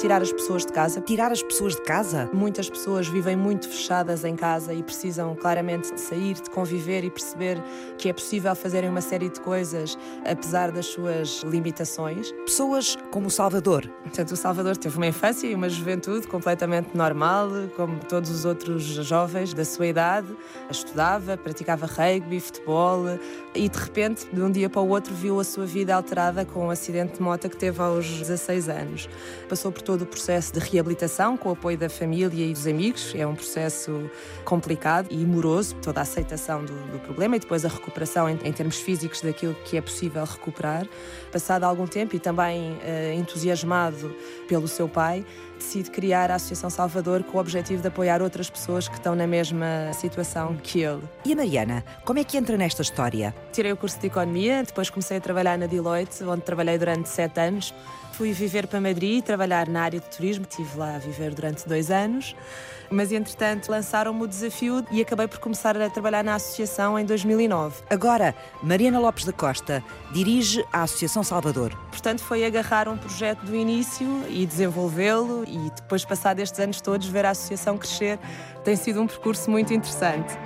tirar as pessoas de casa. Tirar as pessoas de casa? Muitas pessoas vivem muito fechadas em casa e precisam claramente de sair, de conviver e perceber que é possível fazerem uma série de coisas apesar das suas limitações. Pessoas como o Salvador. Portanto, o Salvador teve uma infância e uma juventude completamente normal, como todos os outros jovens da sua idade. Estudava, praticava rugby, futebol e de repente, de um dia para o outro, viu a sua vida alterada com um acidente de moto que teve aos 16 anos. Passou por todo o processo de reabilitação com o apoio da família e dos amigos. É um processo complicado e moroso, toda a aceitação do, do problema e depois a recuperação em, em, termos físicos daquilo que é possível recuperar. Passado algum tempo e também uh, entusiasmado pelo seu pai, decide criar a Associação Salvador com o objetivo de apoiar outras pessoas que estão na mesma situação que ele. E a Mariana, como é que entra nesta história? Tirei o curso de Economia, depois comecei a trabalhar na Deloitte, onde trabalhei durante sete anos. Fui viver para Madrid, trabalhar na área de turismo, estive lá a viver durante dois anos. Mas, entretanto, lançaram-me o desafio e acabei por começar a trabalhar na associação em 2009. Agora, Mariana Lopes da Costa dirige a Associação Salvador. Portanto, foi agarrar um projeto do início e desenvolvê-lo e depois, passado estes anos todos, ver a associação crescer. Tem sido um percurso muito interessante.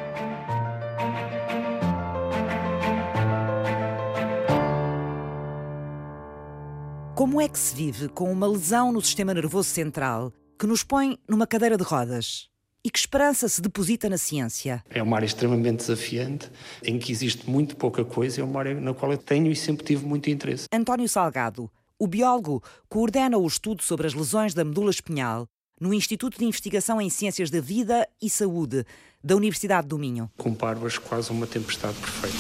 Como é que se vive com uma lesão no sistema nervoso central que nos põe numa cadeira de rodas? E que esperança se deposita na ciência? É uma área extremamente desafiante, em que existe muito pouca coisa, é uma área na qual eu tenho e sempre tive muito interesse. António Salgado, o biólogo, coordena o estudo sobre as lesões da medula espinhal no Instituto de Investigação em Ciências da Vida e Saúde da Universidade do Minho. Comparo-as quase a uma tempestade perfeita.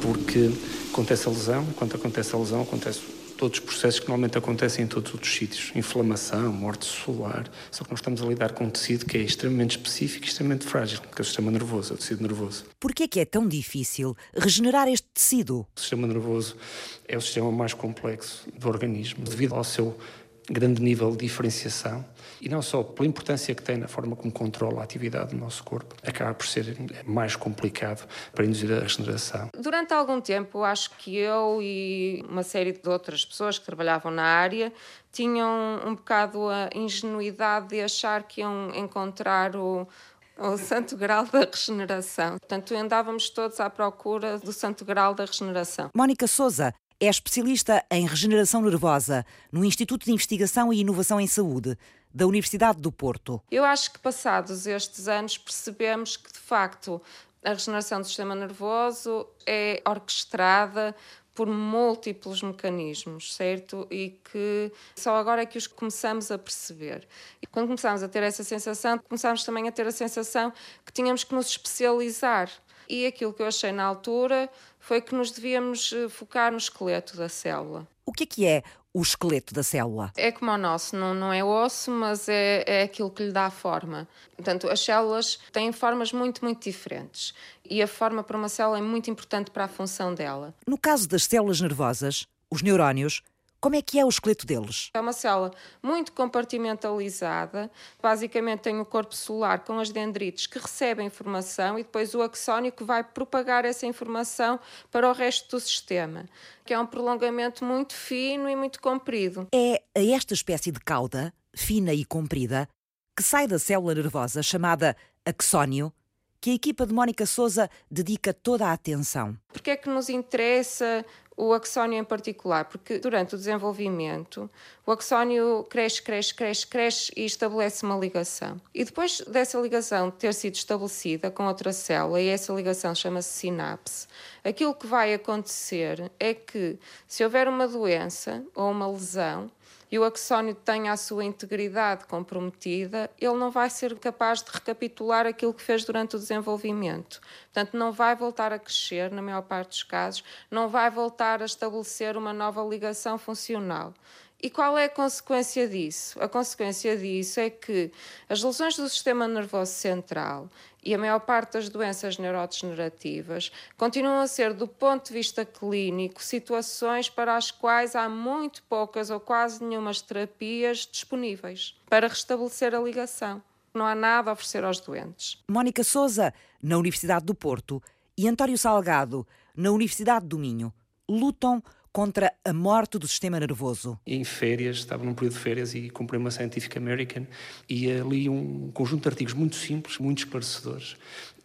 Porque acontece a lesão, quando acontece a lesão, acontece todos os processos que normalmente acontecem em todos os outros sítios. Inflamação, morte celular. Só que nós estamos a lidar com um tecido que é extremamente específico e extremamente frágil, que é o sistema nervoso, o tecido nervoso. Por que é que é tão difícil regenerar este tecido? O sistema nervoso é o sistema mais complexo do organismo, devido ao seu grande nível de diferenciação e não só pela importância que tem na forma como controla a atividade do nosso corpo, acaba por ser mais complicado para induzir a regeneração. Durante algum tempo, acho que eu e uma série de outras pessoas que trabalhavam na área tinham um bocado a ingenuidade de achar que iam encontrar o, o santo grau da regeneração. Portanto, andávamos todos à procura do santo grau da regeneração. Mónica Souza é especialista em regeneração nervosa no Instituto de Investigação e Inovação em Saúde da Universidade do Porto. Eu acho que passados estes anos percebemos que de facto a regeneração do sistema nervoso é orquestrada por múltiplos mecanismos, certo? E que só agora é que os começamos a perceber. E quando começámos a ter essa sensação, começámos também a ter a sensação que tínhamos que nos especializar. E aquilo que eu achei na altura foi que nos devíamos eh, focar no esqueleto da célula. O que é que é o esqueleto da célula? É como o nosso, não, não é osso, mas é, é aquilo que lhe dá forma. Portanto, as células têm formas muito, muito diferentes e a forma para uma célula é muito importante para a função dela. No caso das células nervosas, os neurónios como é que é o esqueleto deles? É uma célula muito compartimentalizada. Basicamente tem o corpo celular com as dendrites que recebem informação e depois o axónio que vai propagar essa informação para o resto do sistema, que é um prolongamento muito fino e muito comprido. É a esta espécie de cauda, fina e comprida, que sai da célula nervosa chamada axónio, que a equipa de Mónica Souza dedica toda a atenção. Porque é que nos interessa o axónio em particular, porque durante o desenvolvimento o axónio cresce, cresce, cresce, cresce e estabelece uma ligação. E depois dessa ligação ter sido estabelecida com outra célula, e essa ligação chama-se sinapse, aquilo que vai acontecer é que se houver uma doença ou uma lesão, e o axónio tenha a sua integridade comprometida, ele não vai ser capaz de recapitular aquilo que fez durante o desenvolvimento. Portanto, não vai voltar a crescer, na maior parte dos casos, não vai voltar a estabelecer uma nova ligação funcional. E qual é a consequência disso? A consequência disso é que as lesões do sistema nervoso central e a maior parte das doenças neurodegenerativas continuam a ser, do ponto de vista clínico, situações para as quais há muito poucas ou quase nenhumas terapias disponíveis para restabelecer a ligação. Não há nada a oferecer aos doentes. Mónica Souza, na Universidade do Porto, e António Salgado, na Universidade do Minho, lutam contra a morte do sistema nervoso. Em férias, estava num período de férias e comprei uma Scientific American e li um conjunto de artigos muito simples, muito esclarecedores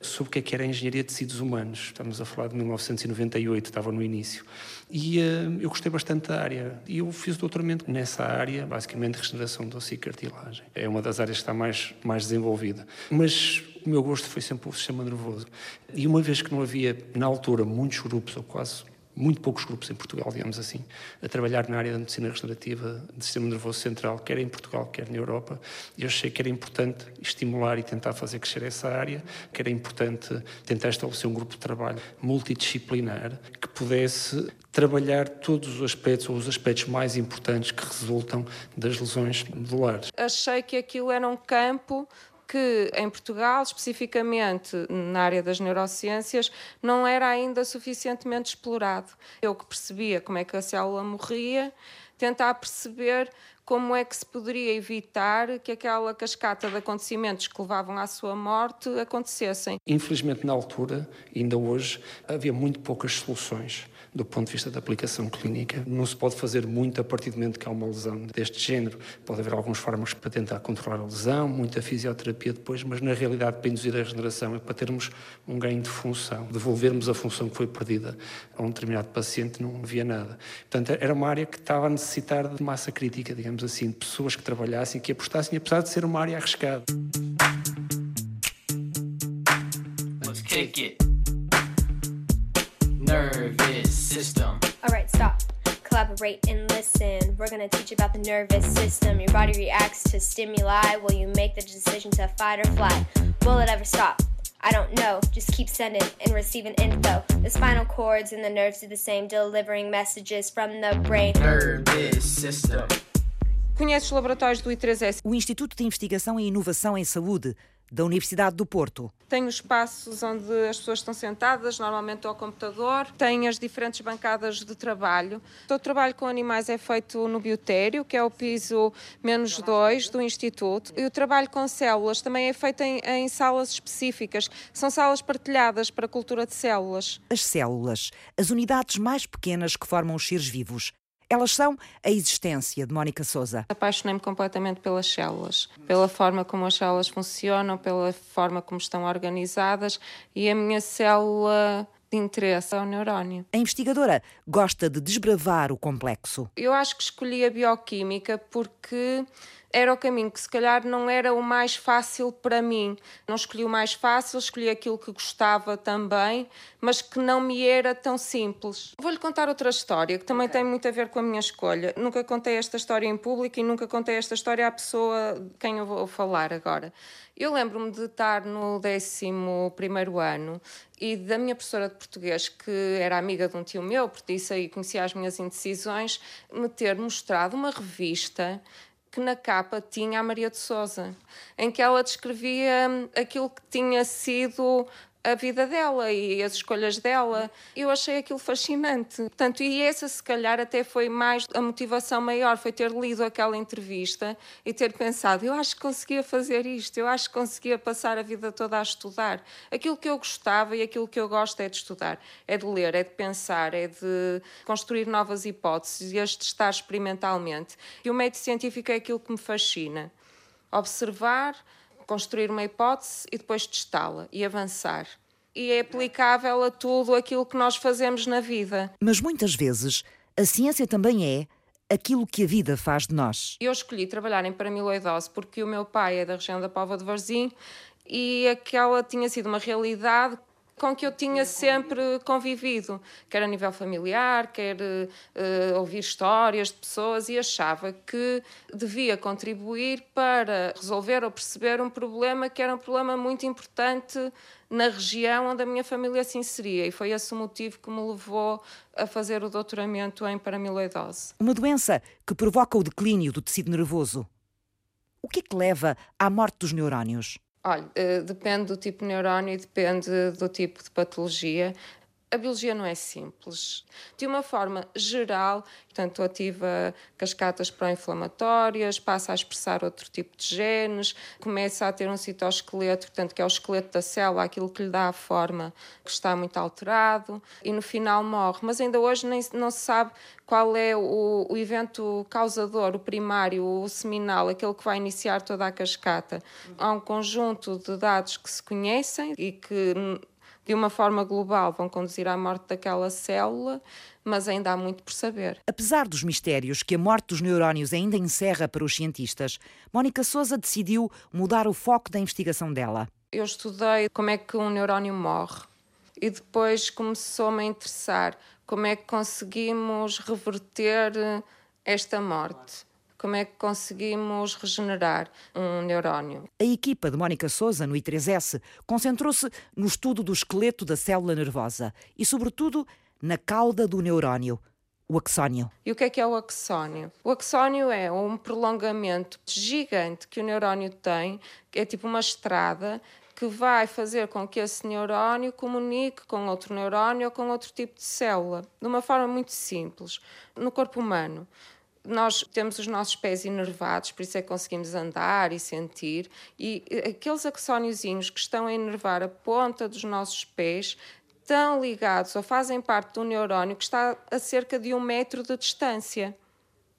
sobre o que é que era a engenharia de tecidos humanos. Estamos a falar de 1998, estava no início. E uh, eu gostei bastante da área. E eu fiz doutoramento nessa área, basicamente regeneração do e cartilagem. É uma das áreas que está mais, mais desenvolvida. Mas o meu gosto foi sempre o sistema nervoso. E uma vez que não havia, na altura, muitos grupos, ou quase muito poucos grupos em Portugal, digamos assim, a trabalhar na área da medicina regenerativa do sistema nervoso central, quer em Portugal, quer na Europa. E eu achei que era importante estimular e tentar fazer crescer essa área, que era importante tentar estabelecer um grupo de trabalho multidisciplinar que pudesse trabalhar todos os aspectos ou os aspectos mais importantes que resultam das lesões medulares. Achei que aquilo era um campo que em Portugal, especificamente na área das neurociências, não era ainda suficientemente explorado. Eu que percebia como é que a célula morria, tentar perceber como é que se poderia evitar que aquela cascata de acontecimentos que levavam à sua morte acontecessem. Infelizmente, na altura, ainda hoje, havia muito poucas soluções do ponto de vista da aplicação clínica. Não se pode fazer muito a partir do momento que há uma lesão deste género. Pode haver alguns fármacos para tentar controlar a lesão, muita fisioterapia depois, mas na realidade, para induzir a regeneração, é para termos um ganho de função, devolvermos a função que foi perdida a um determinado paciente, não havia nada. Portanto, era uma área que estava a necessitar de massa crítica, digamos assim, de pessoas que trabalhassem, que apostassem, apesar de ser uma área arriscada. Let's kick it. nervous system. All right, stop. Collaborate and listen. We're gonna teach about the nervous system. Your body reacts to stimuli. Will you make the decision to fight or flight? Will it ever stop? I don't know. Just keep sending and receiving info. The spinal cords and the nerves do the same, delivering messages from the brain. Nervous system. Conhece os laboratórios do I3S? O Instituto de Investigação e Inovação em Saúde da Universidade do Porto. Tem os espaços onde as pessoas estão sentadas, normalmente ao computador, tem as diferentes bancadas de trabalho. Todo o trabalho com animais é feito no biotério, que é o piso menos 2 do Instituto. E o trabalho com células também é feito em, em salas específicas. São salas partilhadas para a cultura de células. As células, as unidades mais pequenas que formam os seres vivos, elas são a existência de Mónica Souza. Apaixonei-me completamente pelas células, pela forma como as células funcionam, pela forma como estão organizadas e a minha célula de interesse ao neurónio. A investigadora gosta de desbravar o complexo. Eu acho que escolhi a bioquímica porque era o caminho que se calhar não era o mais fácil para mim. Não escolhi o mais fácil, escolhi aquilo que gostava também, mas que não me era tão simples. Vou-lhe contar outra história que também okay. tem muito a ver com a minha escolha. Nunca contei esta história em público e nunca contei esta história à pessoa de quem eu vou falar agora. Eu lembro-me de estar no 11 ano e da minha professora de português, que era amiga de um tio meu, porque disse aí conhecia as minhas indecisões, me ter mostrado uma revista que na capa tinha a Maria de Souza, em que ela descrevia aquilo que tinha sido a vida dela e as escolhas dela. Eu achei aquilo fascinante. Portanto, e essa se calhar até foi mais a motivação maior, foi ter lido aquela entrevista e ter pensado, eu acho que conseguia fazer isto, eu acho que conseguia passar a vida toda a estudar. Aquilo que eu gostava e aquilo que eu gosto é de estudar, é de ler, é de pensar, é de construir novas hipóteses e as testar experimentalmente. E o método científico é aquilo que me fascina. Observar, construir uma hipótese e depois testá-la e avançar. E é aplicável a tudo aquilo que nós fazemos na vida. Mas muitas vezes a ciência também é aquilo que a vida faz de nós. Eu escolhi trabalhar em paramiloidose porque o meu pai é da região da Pova de Varzim e aquela tinha sido uma realidade com que eu tinha sempre convivido, quer a nível familiar, quer uh, ouvir histórias de pessoas, e achava que devia contribuir para resolver ou perceber um problema que era um problema muito importante na região onde a minha família se inseria e foi esse o motivo que me levou a fazer o doutoramento em paramiloidose. Uma doença que provoca o declínio do tecido nervoso. O que é que leva à morte dos neurónios? Olha, uh, depende do tipo de neurónio e depende do tipo de patologia. A biologia não é simples. De uma forma geral, portanto, ativa cascatas pró-inflamatórias, passa a expressar outro tipo de genes, começa a ter um citoesqueleto, portanto, que é o esqueleto da célula, aquilo que lhe dá a forma que está muito alterado, e no final morre. Mas ainda hoje nem, não se sabe qual é o, o evento causador, o primário, o seminal, aquele que vai iniciar toda a cascata. Há um conjunto de dados que se conhecem e que de uma forma global, vão conduzir à morte daquela célula, mas ainda há muito por saber. Apesar dos mistérios que a morte dos neurónios ainda encerra para os cientistas, Mónica Souza decidiu mudar o foco da investigação dela. Eu estudei como é que um neurónio morre e depois começou-me a interessar como é que conseguimos reverter esta morte como é que conseguimos regenerar um neurónio. A equipa de Mónica Souza, no I3S, concentrou-se no estudo do esqueleto da célula nervosa e, sobretudo, na cauda do neurónio, o axónio. E o que é que é o axónio? O axónio é um prolongamento gigante que o neurónio tem, que é tipo uma estrada que vai fazer com que esse neurónio comunique com outro neurónio ou com outro tipo de célula, de uma forma muito simples. No corpo humano, nós temos os nossos pés inervados, por isso é que conseguimos andar e sentir, e aqueles axóniozinhos que estão a inervar a ponta dos nossos pés estão ligados ou fazem parte do neurónio que está a cerca de um metro de distância.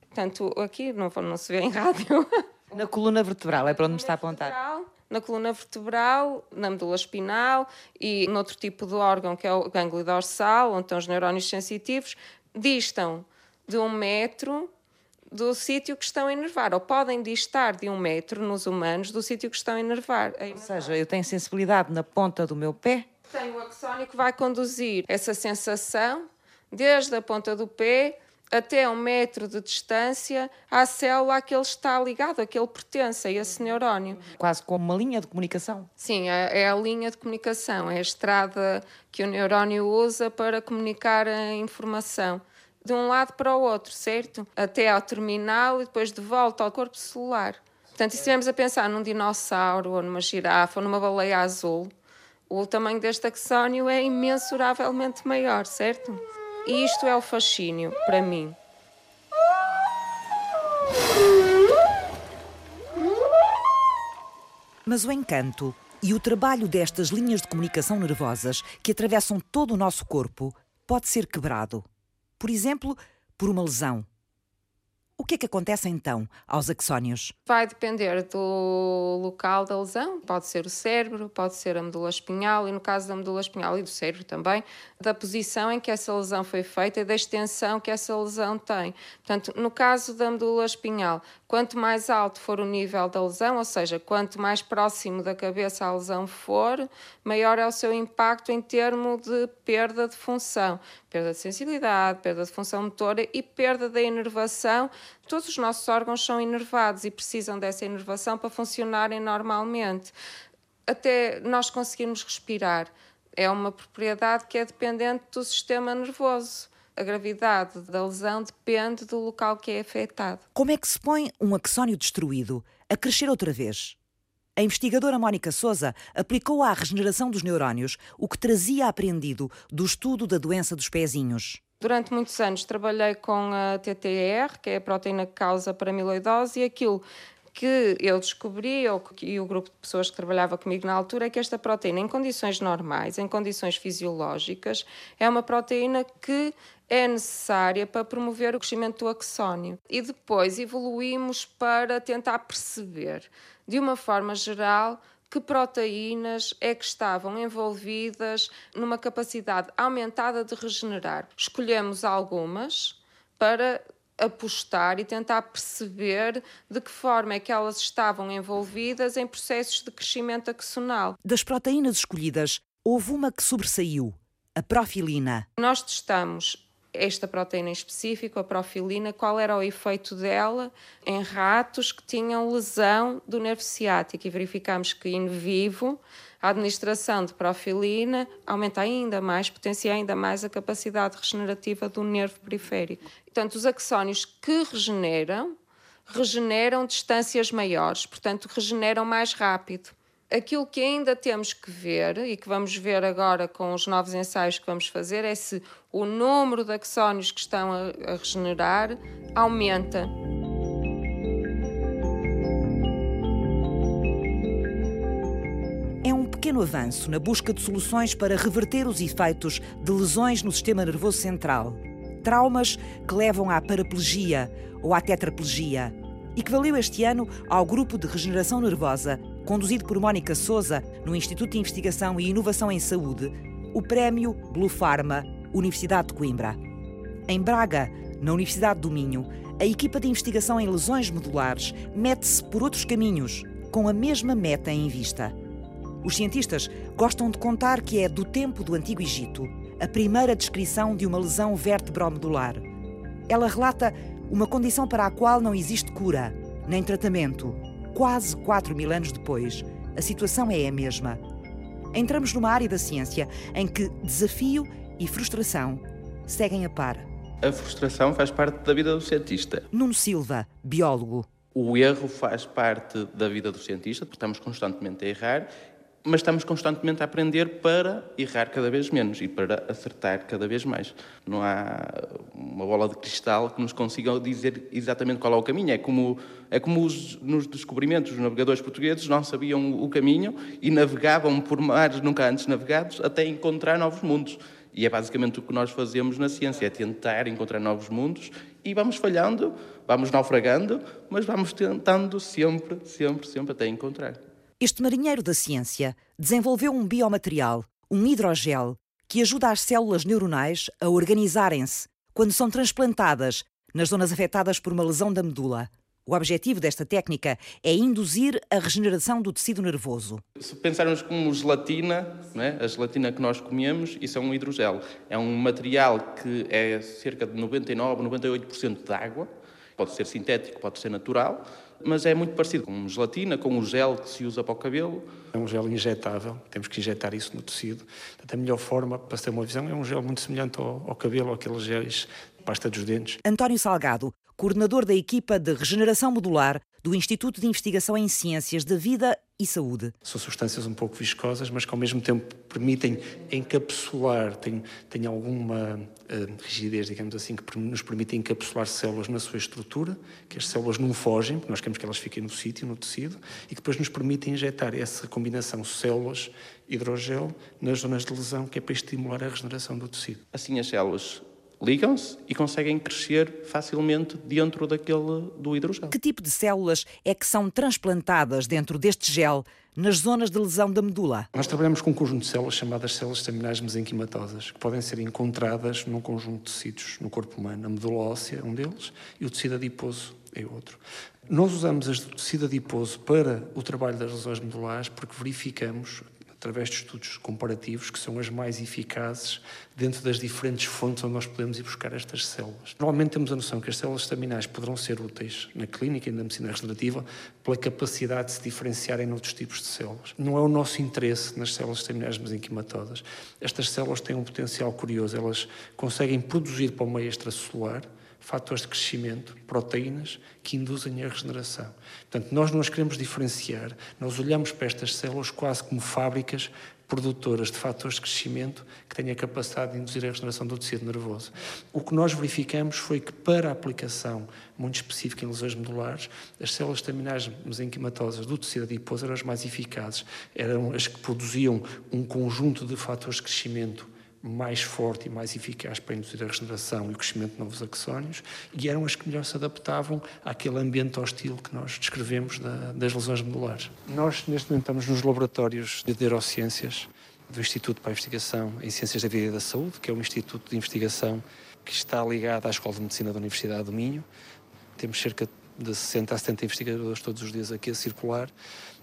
Portanto, aqui não, não se vê em rádio. Na coluna vertebral, é para onde está apontado? Na coluna vertebral, na medula espinal e noutro tipo de órgão, que é o gânglio dorsal, onde estão os neurónios sensitivos, distam de um metro do sítio que estão a enervar, ou podem distar de um metro nos humanos do sítio que estão a enervar. Ou seja, eu tenho sensibilidade na ponta do meu pé? Tem o axónio que vai conduzir essa sensação desde a ponta do pé até um metro de distância à célula a que ele está ligado, a que ele pertence, a esse neurónio. Quase como uma linha de comunicação. Sim, é, é a linha de comunicação, é a estrada que o neurónio usa para comunicar a informação de um lado para o outro, certo? Até ao terminal e depois de volta ao corpo celular. Portanto, se estivermos a pensar num dinossauro, ou numa girafa, ou numa baleia azul, o tamanho deste axónio é imensuravelmente maior, certo? E isto é o fascínio para mim. Mas o encanto e o trabalho destas linhas de comunicação nervosas que atravessam todo o nosso corpo pode ser quebrado por exemplo, por uma lesão. O que é que acontece então aos axónios? Vai depender do local da lesão, pode ser o cérebro, pode ser a medula espinhal e no caso da medula espinhal e do cérebro também, da posição em que essa lesão foi feita e da extensão que essa lesão tem. Portanto, no caso da medula espinhal, quanto mais alto for o nível da lesão, ou seja, quanto mais próximo da cabeça a lesão for, maior é o seu impacto em termos de perda de função, perda de sensibilidade, perda de função motora e perda da inervação Todos os nossos órgãos são inervados e precisam dessa inervação para funcionarem normalmente. Até nós conseguirmos respirar. É uma propriedade que é dependente do sistema nervoso. A gravidade da lesão depende do local que é afetado. Como é que se põe um axónio destruído a crescer outra vez? A investigadora Mónica Souza aplicou à regeneração dos neurónios o que trazia aprendido do estudo da doença dos pezinhos. Durante muitos anos trabalhei com a TTR, que é a proteína que causa paramiloidose, e aquilo que eu descobri, ou e o grupo de pessoas que trabalhava comigo na altura, é que esta proteína, em condições normais, em condições fisiológicas, é uma proteína que é necessária para promover o crescimento do axónio. E depois evoluímos para tentar perceber, de uma forma geral, que proteínas é que estavam envolvidas numa capacidade aumentada de regenerar. Escolhemos algumas para apostar e tentar perceber de que forma é que elas estavam envolvidas em processos de crescimento axonal. Das proteínas escolhidas, houve uma que sobressaiu, a profilina. Nós testamos esta proteína em específico, a profilina, qual era o efeito dela em ratos que tinham lesão do nervo ciático e verificamos que in vivo a administração de profilina aumenta ainda mais, potencia ainda mais a capacidade regenerativa do nervo periférico. Portanto, os axónios que regeneram, regeneram distâncias maiores, portanto, regeneram mais rápido. Aquilo que ainda temos que ver e que vamos ver agora com os novos ensaios que vamos fazer é se o número de axónios que estão a, regenerar aumenta. É um pequeno avanço na busca de soluções para reverter os efeitos de lesões no sistema nervoso central. Traumas que levam à paraplegia ou à tetraplegia e que valeu este ano ao Grupo de Regeneração Nervosa, conduzido por Mónica Souza, no Instituto de Investigação e Inovação em Saúde, o prémio Blue Pharma, Universidade de Coimbra. Em Braga, na Universidade do Minho, a equipa de investigação em lesões medulares mete-se por outros caminhos, com a mesma meta em vista os cientistas gostam de contar que é do tempo do Antigo Egito a primeira descrição de uma lesão vertebromedular. Ela relata uma condição para a qual não existe cura, nem tratamento. Quase 4 mil anos depois, a situação é a mesma. Entramos numa área da ciência em que desafio e frustração seguem a par. A frustração faz parte da vida do cientista. Nuno Silva, biólogo. O erro faz parte da vida do cientista, porque estamos constantemente a errar mas estamos constantemente a aprender para errar cada vez menos e para acertar cada vez mais. Não há uma bola de cristal que nos consiga dizer exatamente qual é o caminho. É como, é como os, nos descobrimentos, os navegadores portugueses não sabiam o caminho e navegavam por mares nunca antes navegados até encontrar novos mundos. E é basicamente o que nós fazemos na ciência, é tentar encontrar novos mundos e vamos falhando, vamos naufragando, mas vamos tentando sempre, sempre, sempre até encontrar. Este marinheiro da ciência desenvolveu um biomaterial, um hidrogel, que ajuda as células neuronais a organizarem-se quando são transplantadas nas zonas afetadas por uma lesão da medula. O objetivo desta técnica é induzir a regeneração do tecido nervoso. Se pensarmos como gelatina, é? a gelatina que nós comemos, isso é um hidrogel. É um material que é cerca de 99, 98% de água. Pode ser sintético, pode ser natural mas é muito parecido com gelatina, com o gel que se usa para o cabelo. É um gel injetável, temos que injetar isso no tecido. Portanto, a melhor forma, para ter uma visão, é um gel muito semelhante ao, ao cabelo, aqueles géis de pasta dos dentes. António Salgado, coordenador da equipa de regeneração modular do Instituto de Investigação em Ciências da Vida e Saúde. São substâncias um pouco viscosas, mas que ao mesmo tempo permitem encapsular, têm, têm alguma uh, rigidez, digamos assim, que nos permite encapsular células na sua estrutura, que as células não fogem, porque nós queremos que elas fiquem no sítio, no tecido, e que depois nos permite injetar essa combinação células hidrogel nas zonas de lesão, que é para estimular a regeneração do tecido. Assim as células ligam-se e conseguem crescer facilmente dentro daquele do hidrogel. Que tipo de células é que são transplantadas dentro deste gel nas zonas de lesão da medula? Nós trabalhamos com um conjunto de células chamadas células staminais mesenquimatosas, que podem ser encontradas num conjunto de tecidos no corpo humano. A medula óssea é um deles e o tecido adiposo é outro. Nós usamos as do tecido adiposo para o trabalho das lesões medulares porque verificamos através de estudos comparativos, que são as mais eficazes dentro das diferentes fontes onde nós podemos ir buscar estas células. Normalmente temos a noção que as células estaminais poderão ser úteis na clínica e na medicina regenerativa pela capacidade de se diferenciarem noutros tipos de células. Não é o nosso interesse nas células estaminais mesenquimatodas. Estas células têm um potencial curioso, elas conseguem produzir para o meio extracelular fatores de crescimento, proteínas, que induzem a regeneração. Portanto, nós não as queremos diferenciar, nós olhamos para estas células quase como fábricas produtoras de fatores de crescimento que têm a capacidade de induzir a regeneração do tecido nervoso. O que nós verificamos foi que, para a aplicação muito específica em lesões medulares, as células estaminais mesenquimatosas do tecido adiposo eram as mais eficazes, eram as que produziam um conjunto de fatores de crescimento mais forte e mais eficaz para induzir a regeneração e o crescimento de novos axónios e eram as que melhor se adaptavam àquele ambiente hostil que nós descrevemos da, das lesões medulares. Nós, neste momento, estamos nos laboratórios de neurociências do Instituto para a Investigação em Ciências da Vida e da Saúde, que é um instituto de investigação que está ligado à Escola de Medicina da Universidade do Minho. Temos cerca de 60 a 70 investigadores todos os dias aqui a circular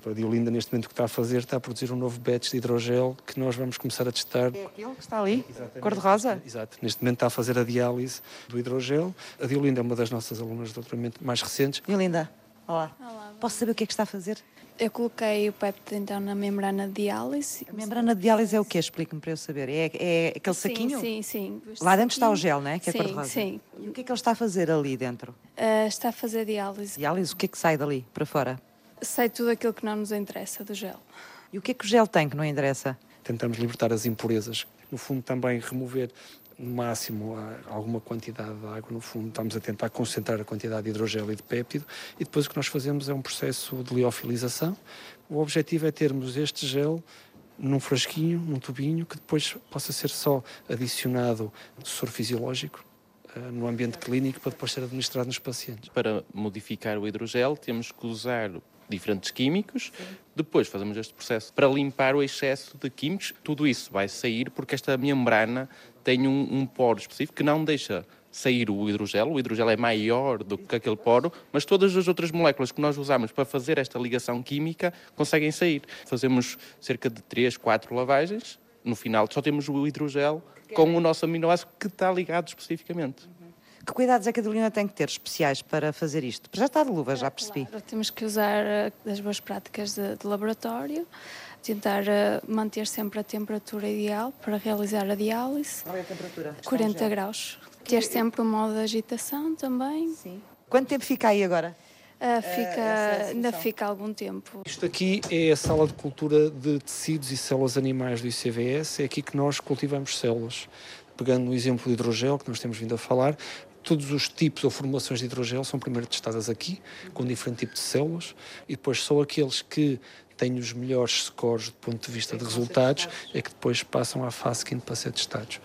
a Diolinda, neste momento, o que está a fazer, está a produzir um novo batch de hidrogel que nós vamos começar a testar. É aquele que está ali, cor-de-rosa? Exato. Neste momento está a fazer a diálise do hidrogel. A Diolinda é uma das nossas alunas de doutoramento mais recentes. Diolinda, olá. Olá. Posso saber o que é que está a fazer? Eu coloquei o péptido então na membrana de diálise. A membrana de diálise é o quê? Explique-me para eu saber. É, é aquele sim, saquinho? Sim, sim. Lá dentro está o gel, não é? Que sim, é cor-de-rosa. Sim. E o que é que ele está a fazer ali dentro? Uh, está a fazer diálise. Diálise, o que é que sai dali para fora? Sai tudo aquilo que não nos interessa do gel. E o que é que o gel tem que não interessa? Tentamos libertar as impurezas. No fundo, também remover no máximo alguma quantidade de água. No fundo, estamos a tentar concentrar a quantidade de hidrogel e de péptido e depois o que nós fazemos é um processo de liofilização. O objetivo é termos este gel num frasquinho, num tubinho, que depois possa ser só adicionado soro fisiológico eh, no ambiente clínico para depois ser administrado nos pacientes. Para modificar o hidrogel, temos que usar diferentes químicos. Sim. Depois fazemos este processo para limpar o excesso de químicos. Tudo isso vai sair porque esta membrana tem um, um poro específico que não deixa sair o hidrogel. O hidrogel é maior do que aquele poro, mas todas as outras moléculas que nós usamos para fazer esta ligação química conseguem sair. Fazemos cerca de 3, 4 lavagens. No final só temos o hidrogel com o nosso aminoácido que está ligado especificamente. Que cuidados é que a Adelina tem que ter especiais para fazer isto? Já está de luva, já percebi. Claro, temos que usar eh, as boas práticas de, de laboratório, tentar uh, manter sempre a temperatura ideal para realizar a diálise. Qual é a temperatura? 40 graus. Ter sempre o modo de agitação também. Sim. Quanto tempo fica aí agora? Uh, fica, uh, ainda fica algum tempo. Isto aqui é a sala de cultura de tecidos e células animais do ICVS. É aqui que nós cultivamos células. Pegando no exemplo do hidrogel que nós temos vindo a falar, todos os tipos ou formulações de hidrogel são primeiro testadas aqui, com diferente tipo de células, e depois só aqueles que têm os melhores scores do ponto de vista de resultados é que depois passam à fase seguinte para ser testados.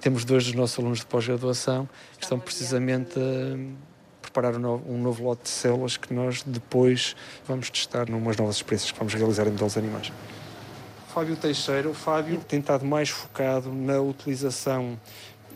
Temos dois dos nossos alunos de pós-graduação que estão precisamente a preparar um novo, um novo lote de células que nós depois vamos testar numas novas experiências que vamos realizar em modelos animais. Fábio Teixeira, o Fábio tem estado mais focado na utilização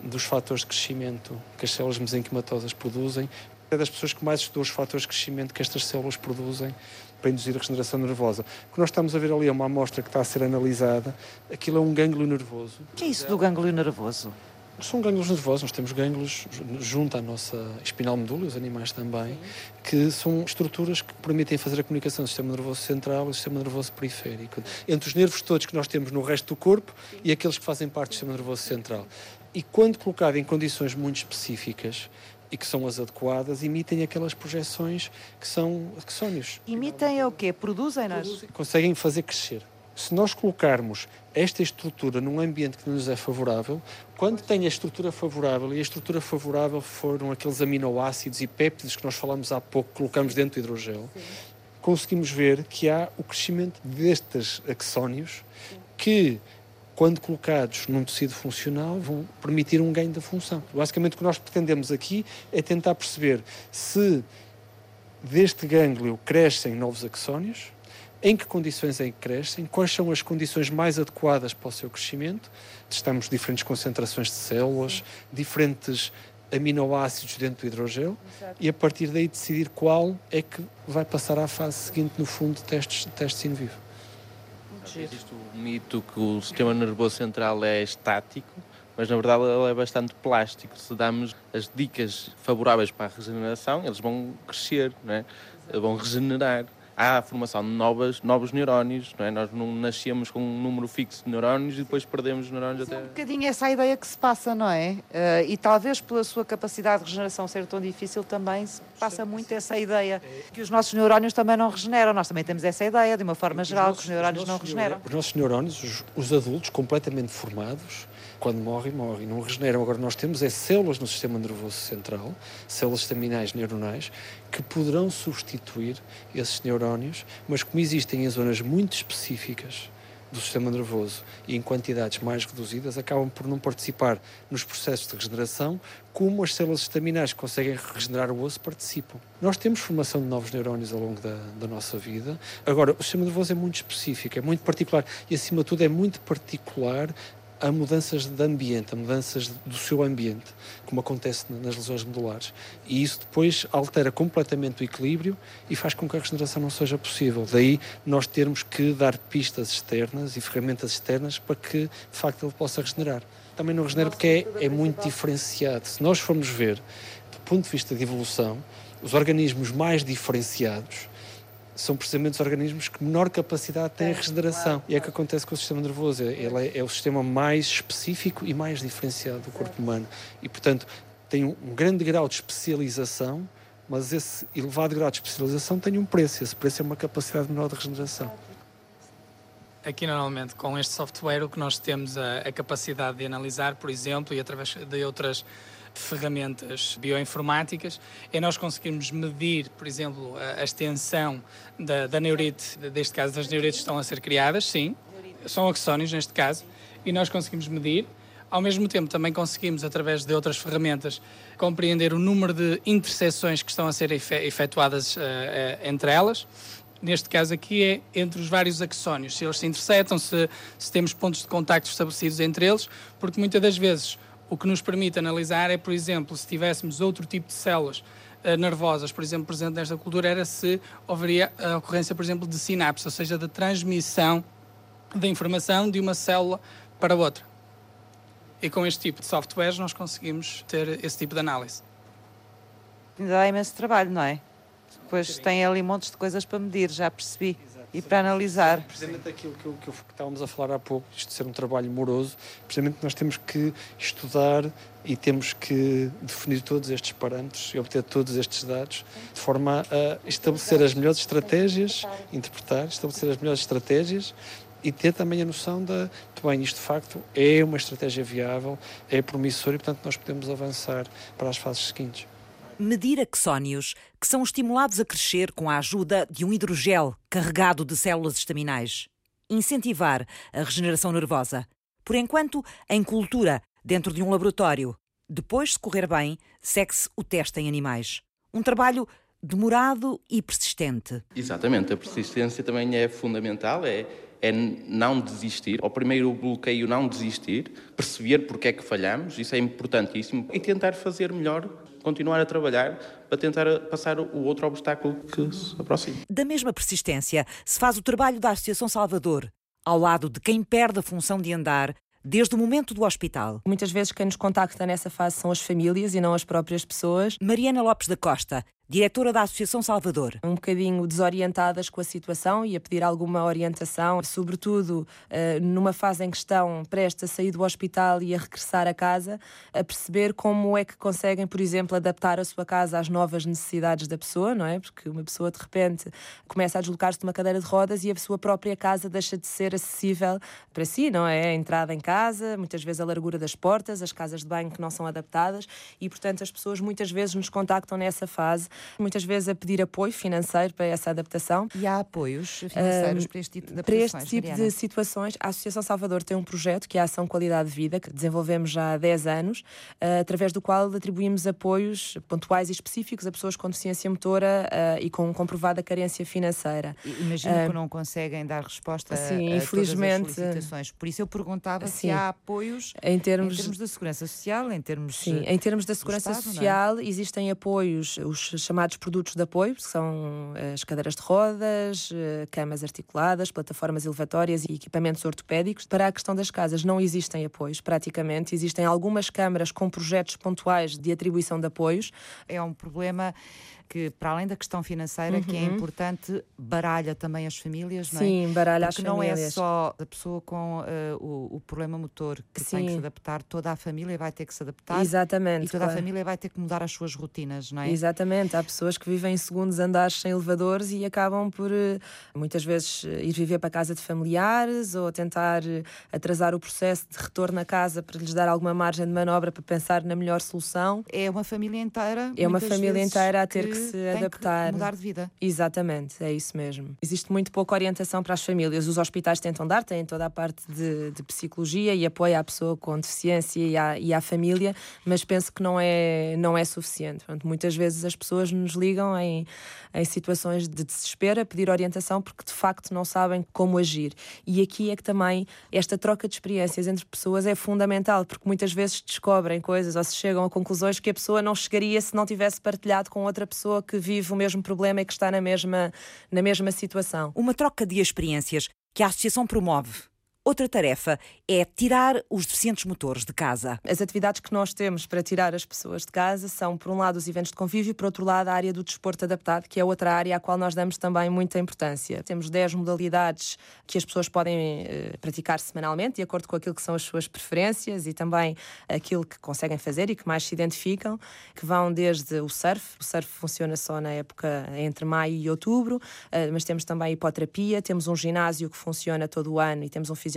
dos fatores de crescimento que as células mesenquimatosas produzem. É das pessoas que mais estudou os fatores de crescimento que estas células produzem para induzir a regeneração nervosa. O que nós estamos a ver ali é uma amostra que está a ser analisada. Aquilo é um gânglio nervoso. O que é isso do gânglio nervoso? São gânglios nervosos, nós temos gânglios junto à nossa espinal medula, os animais também, que são estruturas que permitem fazer a comunicação do sistema nervoso central e do sistema nervoso periférico, entre os nervos todos que nós temos no resto do corpo e aqueles que fazem parte do sistema nervoso central e quando colocado em condições muito específicas e que são as adequadas, emitem aquelas projeções que são axónios. Emitem é o quê? Produzem-nas? Conseguem fazer crescer. Se nós colocarmos esta estrutura num ambiente que nos é favorável, quando tem a estrutura favorável, e a estrutura favorável foram aqueles aminoácidos e péptidos que nós falamos há pouco, que colocamos dentro do hidrogel, Sim. conseguimos ver que há o crescimento destes axónios que quando colocados num tecido funcional, vão permitir um ganho da função. Basicamente, o que nós pretendemos aqui é tentar perceber se deste gânglio crescem novos axónios, em que condições é que crescem, quais são as condições mais adequadas para o seu crescimento. Testamos diferentes concentrações de células, diferentes aminoácidos dentro do hidrogel Exato. e a partir daí decidir qual é que vai passar à fase seguinte, no fundo, de testes, testes in vivo. Existe o mito que o sistema nervoso central é estático, mas na verdade ele é bastante plástico. Se damos as dicas favoráveis para a regeneração, eles vão crescer, não é? vão regenerar há a formação de novas, novos neurónios, não é? Nós não nascemos com um número fixo de neurónios e depois perdemos os neurónios até... É um bocadinho essa ideia que se passa, não é? Uh, e talvez pela sua capacidade de regeneração ser tão difícil também se passa muito essa ideia que os nossos neurónios também não regeneram. Nós também temos essa ideia, de uma forma geral, nossos, que os neurónios os não regeneram. Os nossos neurónios, os, os adultos completamente formados, quando morrem, morrem, não regeneram. Agora, nós temos é células no sistema nervoso central, células estaminais neuronais, que poderão substituir esses neurónios, mas como existem em zonas muito específicas do sistema nervoso e em quantidades mais reduzidas, acabam por não participar nos processos de regeneração, como as células estaminais que conseguem regenerar o osso participam. Nós temos formação de novos neurónios ao longo da, da nossa vida. Agora, o sistema nervoso é muito específico, é muito particular e, acima de tudo, é muito particular a mudanças de ambiente, a mudanças do seu ambiente, como acontece nas lesões medulares. E isso depois altera completamente o equilíbrio e faz com que a regeneração não seja possível. Daí nós termos que dar pistas externas e ferramentas externas para que, de facto, ele possa regenerar. Também não regenera porque é, é muito diferenciado. Se nós formos ver, do ponto de vista de evolução, os organismos mais diferenciados são precisamente os organismos que menor capacidade têm a regeneração. E é o que acontece com o sistema nervoso. Ele é, é, o sistema mais específico e mais diferenciado do corpo humano. E, portanto, tem um, um grande grau de especialização, mas esse elevado grau de especialização tem um preço. Esse preço é uma capacidade menor de regeneração. Aqui, normalmente, com este software, o que nós temos a, a capacidade de analisar, por exemplo, e através de outras ferramentas bioinformáticas, é nós conseguirmos medir, por exemplo, a, extensão da, da neurite, deste caso das neurites que estão a ser criadas, sim, são axónios neste caso, e nós conseguimos medir. Ao mesmo tempo, também conseguimos, através de outras ferramentas, compreender o número de interseções que estão a ser efetuadas uh, uh, entre elas neste caso aqui é entre os vários axónios, se eles se interceptam, se, se temos pontos de contacto estabelecidos entre eles, porque muitas das vezes o que nos permite analisar é, por exemplo, se tivéssemos outro tipo de células uh, nervosas, por exemplo, presente nesta cultura, era se haveria a ocorrência, por exemplo, de sinapse, ou seja, de transmissão da informação de uma célula para outra. E com este tipo de softwares nós conseguimos ter esse tipo de análise. Ainda há imenso trabalho, não é? Depois tem ali montes de coisas para medir, já percebi. E para analisar. Precisamente aquilo que, que, que estávamos a falar há pouco, isto de ser um trabalho moroso, precisamente nós temos que estudar e temos que definir todos estes parâmetros e obter todos estes dados de forma a estabelecer as melhores estratégias, interpretar, estabelecer as melhores estratégias e ter também a noção de, bem, isto de facto é uma estratégia viável, é promissor e, portanto, nós podemos avançar para as fases seguintes medir axónios que são estimulados a crescer com a ajuda de um hidrogel carregado de células estaminais. Incentivar a regeneração nervosa. Por enquanto, em cultura, dentro de um laboratório. Depois, se correr bem, segue-se o teste em animais. Um trabalho demorado e persistente. Exatamente, a persistência também é fundamental, é, é não desistir. Ao primeiro bloqueio, não desistir, perceber porque é que falhamos, isso é importantíssimo, e tentar fazer melhor continuar a trabalhar para tentar passar o outro obstáculo que se aproxima. Da mesma persistência se faz o trabalho da Associação Salvador, ao lado de quem perde a função de andar desde o momento do hospital. Muitas vezes quem nos contacta nessa fase são as famílias e não as próprias pessoas. Mariana Lopes da Costa diretora da Associação Salvador. Um bocadinho desorientadas com a situação e a pedir alguma orientação, sobretudo uh, numa fase em que estão prestes a sair do hospital e a regressar a casa, a perceber como é que conseguem, por exemplo, adaptar a sua casa às novas necessidades da pessoa, não é? Porque uma pessoa de repente começa a deslocar-se de uma cadeira de rodas e a sua própria casa deixa de ser acessível para si, não é? A entrada em casa, muitas vezes a largura das portas, as casas de banho que não são adaptadas e, portanto, as pessoas muitas vezes nos contactam nessa fase muitas vezes a pedir apoio financeiro para essa adaptação. E há apoios financeiros um, para este tipo de Para este tipo Mariana? de situações, a Associação Salvador tem um projeto que é a Ação Qualidade de Vida, que desenvolvemos já há 10 anos, uh, através do qual atribuímos apoios pontuais e específicos a pessoas com deficiência motora uh, e com comprovada carência financeira. Imagino que não conseguem dar resposta sim, a, a infelizmente, todas as solicitações. Por isso eu perguntava sim, se há apoios em termos, em termos da segurança social, em termos Sim, em termos da segurança Estado, é? social é? existem apoios, os chamados produtos de apoio, que são eh, as cadeiras de rodas, eh, camas articuladas, plataformas elevatórias e equipamentos ortopédicos. Para a questão das casas, não existem apoios, praticamente. Existem algumas câmaras com projetos pontuais de atribuição de apoios. É um problema que, para além da questão financeira, uhum. que é uhum. importante, baralha também as famílias, não é? Sim, baralha Porque as famílias. não é só a pessoa com uh, o, o, problema motor que Sim. tem que se adaptar, toda a família vai ter que se adaptar. Exatamente. E toda claro. a família vai ter que mudar as suas rotinas, não é? Exatamente. Há pessoas que vivem em segundos andares sem elevadores e acabam por, uh, muitas vezes, uh, ir viver para a casa de familiares ou tentar atrasar o processo de retorno à casa para lhes dar alguma margem de manobra para pensar na melhor solução. É uma família inteira. É uma família inteira a ter que, que se adaptar. mudar de vida. Exatamente, é isso mesmo. Existe muito pouca orientação para as famílias. Os hospitais tentam dar, têm toda a parte de, de psicologia e apoio à pessoa com deficiência e à, e à, família, mas penso que não é, não é suficiente. Portanto, muitas vezes as pessoas nos ligam em, em situações de desespero a pedir orientação porque de facto não sabem como agir. E aqui é que também esta troca de experiências entre pessoas é fundamental, porque muitas vezes descobrem coisas ou se chegam a conclusões que a pessoa não chegaria se não tivesse partilhado com outra pessoa que vive o mesmo problema e que está na mesma, na mesma situação. Uma troca de experiências que a Associação promove Outra tarefa é tirar os deficientes motores de casa. As atividades que nós temos para tirar as pessoas de casa são, por um lado, os eventos de convívio e, por outro lado, a área do desporto adaptado, que é outra área à qual nós damos também muita importância. Temos 10 modalidades que as pessoas podem eh, praticar semanalmente, de acordo com aquilo que são as suas preferências e também aquilo que conseguem fazer e que mais se identificam, que vão desde o surf. O surf funciona só na época entre maio e outubro, eh, mas temos também hipoterapia, temos um ginásio que funciona todo o ano e temos um fisioterapeuta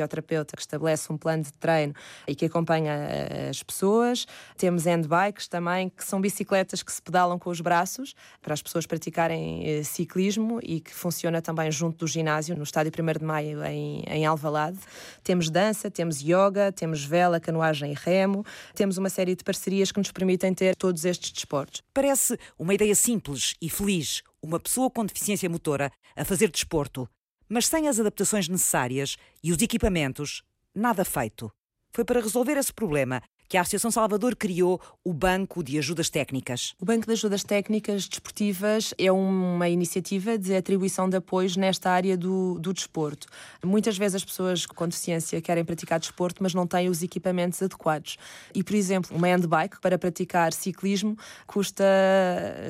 que estabelece um plano de treino e que acompanha eh, as pessoas. Temos handbikes também, que são bicicletas que se pedalam com os braços para as pessoas praticarem eh, ciclismo e que funciona também junto do ginásio, no estádio 1 de Maio, em, em Alvalade. Temos dança, temos yoga, temos vela, canoagem e remo. Temos uma série de parcerias que nos permitem ter todos estes desportos. Parece uma ideia simples e feliz, uma pessoa com deficiência motora a fazer desporto, mas sem as adaptações necessárias e os equipamentos, nada feito. Foi para resolver esse problema que a Associação Salvador criou o Banco de Ajudas Técnicas. O Banco de Ajudas Técnicas Desportivas é uma iniciativa de atribuição de apoios nesta área do, do desporto. Muitas vezes as pessoas com deficiência querem praticar desporto, mas não têm os equipamentos adequados. E, por exemplo, uma handbike para praticar ciclismo custa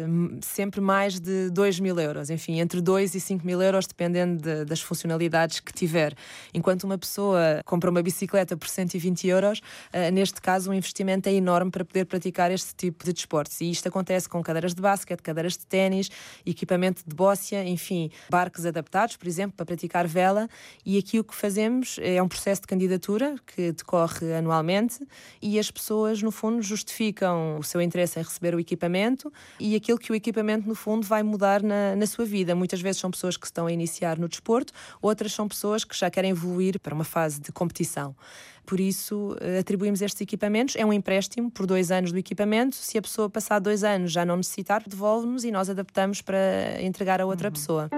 hum, sempre mais de 2 mil euros. Enfim, entre 2 e 5 mil euros, dependendo de, das funcionalidades que tiver. Enquanto uma pessoa compra uma bicicleta por 120 euros, uh, neste caso o investimento é enorme para poder praticar este tipo de desportos. E isto acontece com cadeiras de basquete, cadeiras de ténis, equipamento de bócia, enfim, barcos adaptados, por exemplo, para praticar vela. E aqui o que fazemos é um processo de candidatura que decorre anualmente e as pessoas, no fundo, justificam o seu interesse em receber o equipamento e aquilo que o equipamento, no fundo, vai mudar na, na sua vida. Muitas vezes são pessoas que estão a iniciar no desporto, outras são pessoas que já querem evoluir para uma fase de competição. Por isso, eh, atribuímos estes equipamentos. É um empréstimo por dois anos do equipamento. Se a pessoa passar dois anos já não necessitar, devolve-nos e nós adaptamos para entregar a outra uhum. pessoa.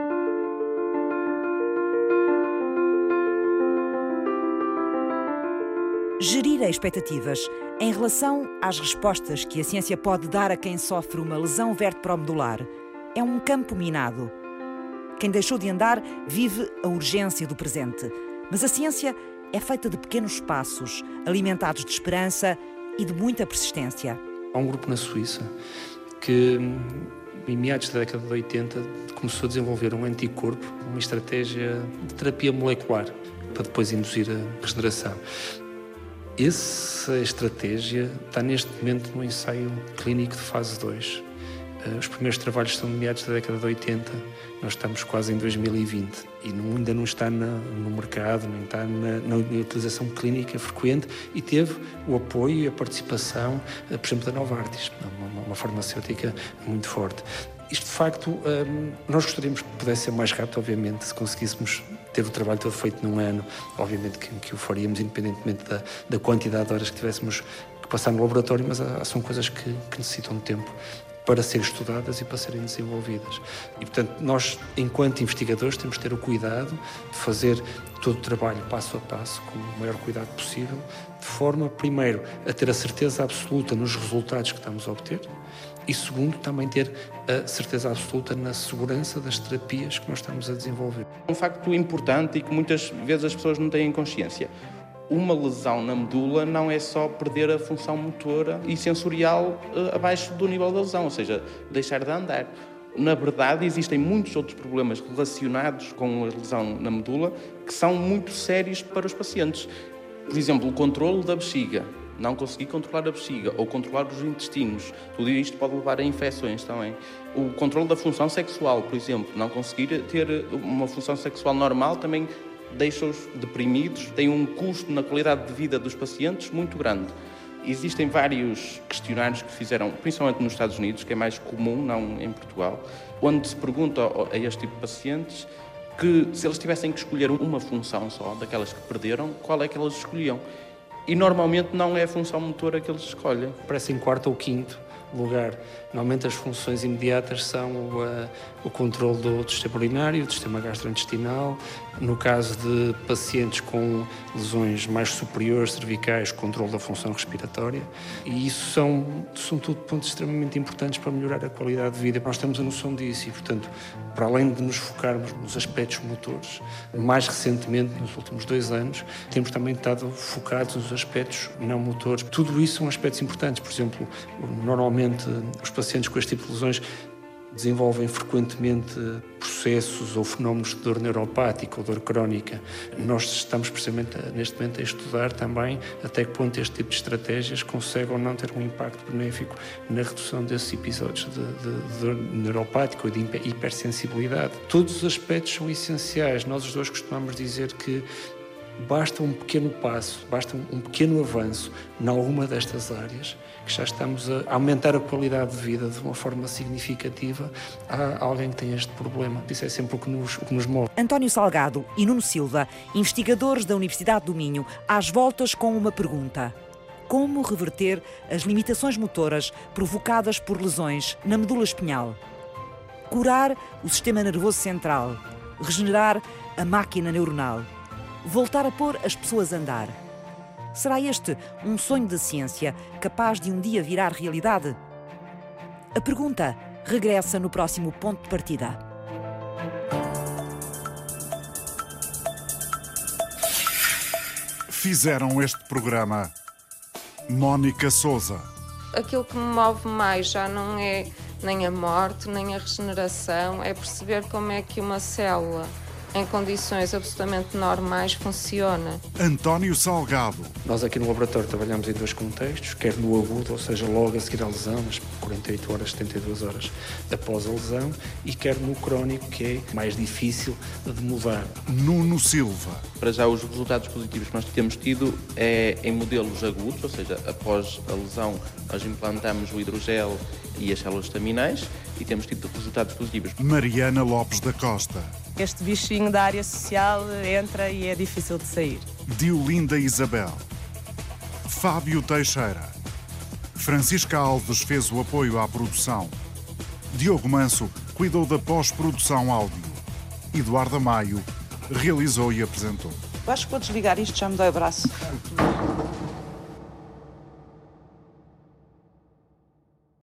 Gerir expectativas em relação às respostas que a ciência pode dar a quem sofre uma lesão vertebromedular é um campo minado. Quem deixou de andar vive a urgência do presente, mas a ciência é feita de pequenos passos, alimentados de esperança e de muita persistência. Há um grupo na Suíça que, em meados da década de 80, começou a desenvolver um anticorpo, uma estratégia de terapia molecular para depois induzir a regeneração. Essa estratégia está neste momento no ensaio clínico de fase 2. Eh, os primeiros trabalhos são de meados da década de 80, nós estamos quase em 2020 e ainda não está na, no mercado, nem está na, na, utilização clínica frequente e teve o apoio e a participação, eh, por exemplo, da Novartis, uma, uma farmacêutica muito forte. Isto, de facto, ehm, nós gostaríamos que pudesse ser mais rápido, obviamente, se conseguíssemos ter o trabalho todo feito num ano, obviamente que, que o faríamos, independentemente da, da, quantidade de horas que tivéssemos que passar no laboratório, mas há, são coisas que, que necessitam de tempo para serem estudadas e para serem desenvolvidas. E, portanto, nós, enquanto investigadores, temos de ter o cuidado de fazer todo o trabalho passo a passo, com o maior cuidado possível, de forma, primeiro, a ter a certeza absoluta nos resultados que estamos a obter e, segundo, também ter a certeza absoluta na segurança das terapias que nós estamos a desenvolver. Um facto importante e que muitas vezes as pessoas não têm consciência uma lesão na medula não é só perder a função motora e sensorial uh, abaixo do nível da lesão, ou seja, deixar de andar. Na verdade, existem muitos outros problemas relacionados com a lesão na medula que são muito sérios para os pacientes. Por exemplo, o controle da bexiga, não conseguir controlar a bexiga ou controlar os intestinos, tudo isto pode levar a infecções também. O controle da função sexual, por exemplo, não conseguir ter uma função sexual normal também deixa-os deprimidos, tem um custo na qualidade de vida dos pacientes muito grande. Existem vários questionários que fizeram, principalmente nos Estados Unidos, que é mais comum, não em Portugal, onde se pergunta a este tipo de pacientes que se eles tivessem que escolher uma função só, daquelas que perderam, qual é que elas escolhiam? E normalmente não é a função motora que eles escolhem. Parece em quarto ou quinto lugar. Normalmente as funções imediatas são o, uh, o controle do, do sistema urinário, do sistema gastrointestinal, no caso de pacientes com lesões mais superiores cervicais, controle da função respiratória, e isso são, são tudo pontos extremamente importantes para melhorar a qualidade de vida. Nós temos a noção disso e, portanto, para além de nos focarmos nos aspectos motores, mais recentemente, nos últimos dois anos, temos também estado focados nos aspectos não motores. Tudo isso são aspectos importantes. Por exemplo, normalmente os pacientes com este tipo de lesões desenvolvem frequentemente processos ou fenómenos de dor neuropática ou dor crónica. Nós estamos precisamente neste momento a estudar também até que ponto este tipo de estratégias consegue ou não ter um impacto benéfico na redução desses episódios de, de, de dor neuropática ou de hipersensibilidade. Todos os aspectos são essenciais. Nós os dois costumamos dizer que basta um pequeno passo, basta um pequeno avanço em alguma destas áreas que já estamos a aumentar a qualidade de vida de uma forma significativa a alguém que tem este problema. Isso é sempre o que nos, o que nos move. António Salgado e Nuno Silva, investigadores da Universidade do Minho, às voltas com uma pergunta. Como reverter as limitações motoras provocadas por lesões na medula espinhal? Curar o sistema nervoso central, regenerar a máquina neuronal voltar a pôr as pessoas a andar. Será este um sonho da ciência capaz de um dia virar realidade? A pergunta regressa no próximo ponto de partida. Fizeram este programa Mónica Souza. Aquilo que me move mais já não é nem a morte, nem a regeneração, é perceber como é que uma célula em condições absolutamente normais funciona. António Salgado. Nós aqui no laboratório trabalhamos em dois contextos, quer no agudo, ou seja, logo a seguir à lesão, nas 48 horas, 72 horas após a lesão, e quer no crónico, que é mais difícil de mudar. Nuno Silva. Para já, os resultados positivos que nós temos tido é em modelos agudos, ou seja, após a lesão, nós implantamos o hidrogel e as células estaminais e temos tido resultados positivos. Mariana Lopes da Costa. Este bichinho da área social entra e é difícil de sair. Diolinda Isabel. Fábio Teixeira. Francisca Alves fez o apoio à produção. Diogo Manso cuidou da pós-produção áudio. Eduardo Maio realizou e apresentou. Eu acho que vou desligar isto, já me dói o braço.